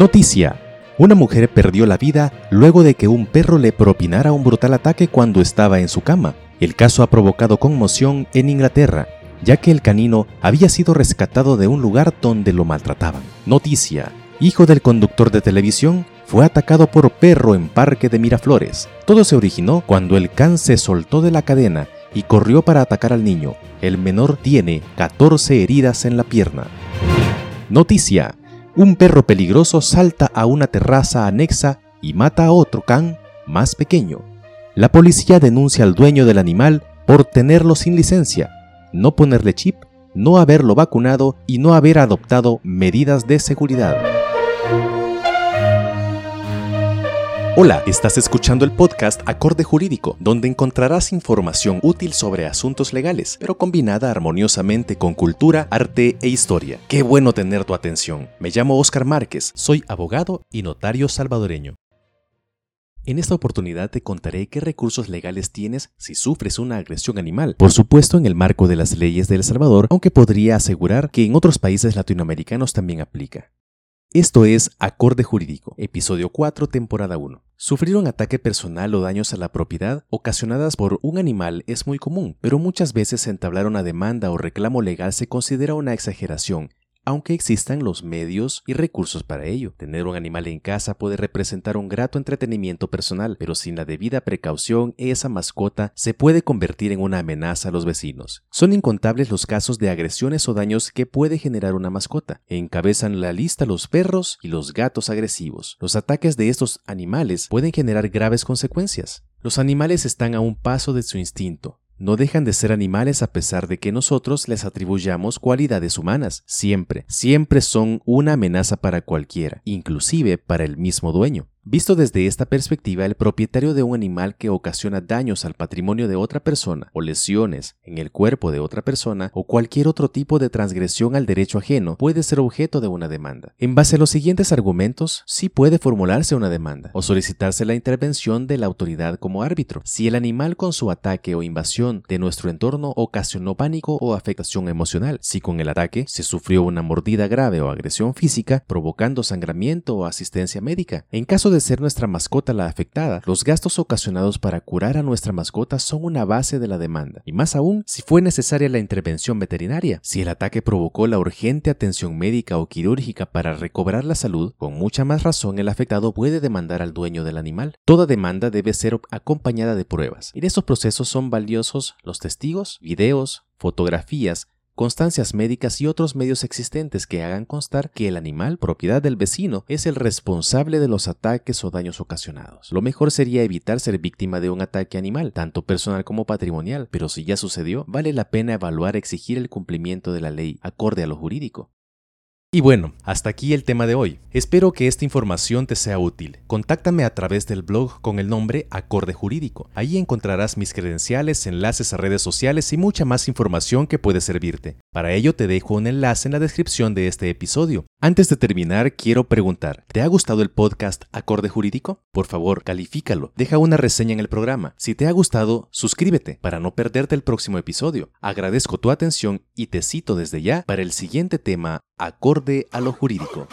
Noticia. Una mujer perdió la vida luego de que un perro le propinara un brutal ataque cuando estaba en su cama. El caso ha provocado conmoción en Inglaterra, ya que el canino había sido rescatado de un lugar donde lo maltrataban. Noticia. Hijo del conductor de televisión fue atacado por perro en Parque de Miraflores. Todo se originó cuando el can se soltó de la cadena y corrió para atacar al niño. El menor tiene 14 heridas en la pierna. Noticia. Un perro peligroso salta a una terraza anexa y mata a otro can más pequeño. La policía denuncia al dueño del animal por tenerlo sin licencia, no ponerle chip, no haberlo vacunado y no haber adoptado medidas de seguridad. Hola, estás escuchando el podcast Acorde Jurídico, donde encontrarás información útil sobre asuntos legales, pero combinada armoniosamente con cultura, arte e historia. Qué bueno tener tu atención. Me llamo Oscar Márquez, soy abogado y notario salvadoreño. En esta oportunidad te contaré qué recursos legales tienes si sufres una agresión animal, por supuesto en el marco de las leyes de El Salvador, aunque podría asegurar que en otros países latinoamericanos también aplica. Esto es Acorde Jurídico, episodio 4, temporada 1. Sufrir un ataque personal o daños a la propiedad ocasionadas por un animal es muy común, pero muchas veces entablar una demanda o reclamo legal se considera una exageración aunque existan los medios y recursos para ello. Tener un animal en casa puede representar un grato entretenimiento personal, pero sin la debida precaución, esa mascota se puede convertir en una amenaza a los vecinos. Son incontables los casos de agresiones o daños que puede generar una mascota. Encabezan la lista los perros y los gatos agresivos. Los ataques de estos animales pueden generar graves consecuencias. Los animales están a un paso de su instinto, no dejan de ser animales a pesar de que nosotros les atribuyamos cualidades humanas. Siempre, siempre son una amenaza para cualquiera, inclusive para el mismo dueño. Visto desde esta perspectiva, el propietario de un animal que ocasiona daños al patrimonio de otra persona o lesiones en el cuerpo de otra persona o cualquier otro tipo de transgresión al derecho ajeno puede ser objeto de una demanda. En base a los siguientes argumentos, sí puede formularse una demanda o solicitarse la intervención de la autoridad como árbitro. Si el animal con su ataque o invasión de nuestro entorno ocasionó pánico o afectación emocional, si con el ataque se sufrió una mordida grave o agresión física provocando sangramiento o asistencia médica. En caso de ser nuestra mascota la afectada, los gastos ocasionados para curar a nuestra mascota son una base de la demanda, y más aún si fue necesaria la intervención veterinaria. Si el ataque provocó la urgente atención médica o quirúrgica para recobrar la salud, con mucha más razón el afectado puede demandar al dueño del animal. Toda demanda debe ser acompañada de pruebas. En estos procesos son valiosos los testigos, videos, fotografías, constancias médicas y otros medios existentes que hagan constar que el animal, propiedad del vecino, es el responsable de los ataques o daños ocasionados. Lo mejor sería evitar ser víctima de un ataque animal, tanto personal como patrimonial, pero si ya sucedió, vale la pena evaluar exigir el cumplimiento de la ley acorde a lo jurídico. Y bueno, hasta aquí el tema de hoy. Espero que esta información te sea útil. Contáctame a través del blog con el nombre Acorde Jurídico. Ahí encontrarás mis credenciales, enlaces a redes sociales y mucha más información que puede servirte. Para ello te dejo un enlace en la descripción de este episodio. Antes de terminar, quiero preguntar, ¿te ha gustado el podcast Acorde Jurídico? Por favor, califícalo, deja una reseña en el programa. Si te ha gustado, suscríbete para no perderte el próximo episodio. Agradezco tu atención y te cito desde ya para el siguiente tema acorde a lo jurídico.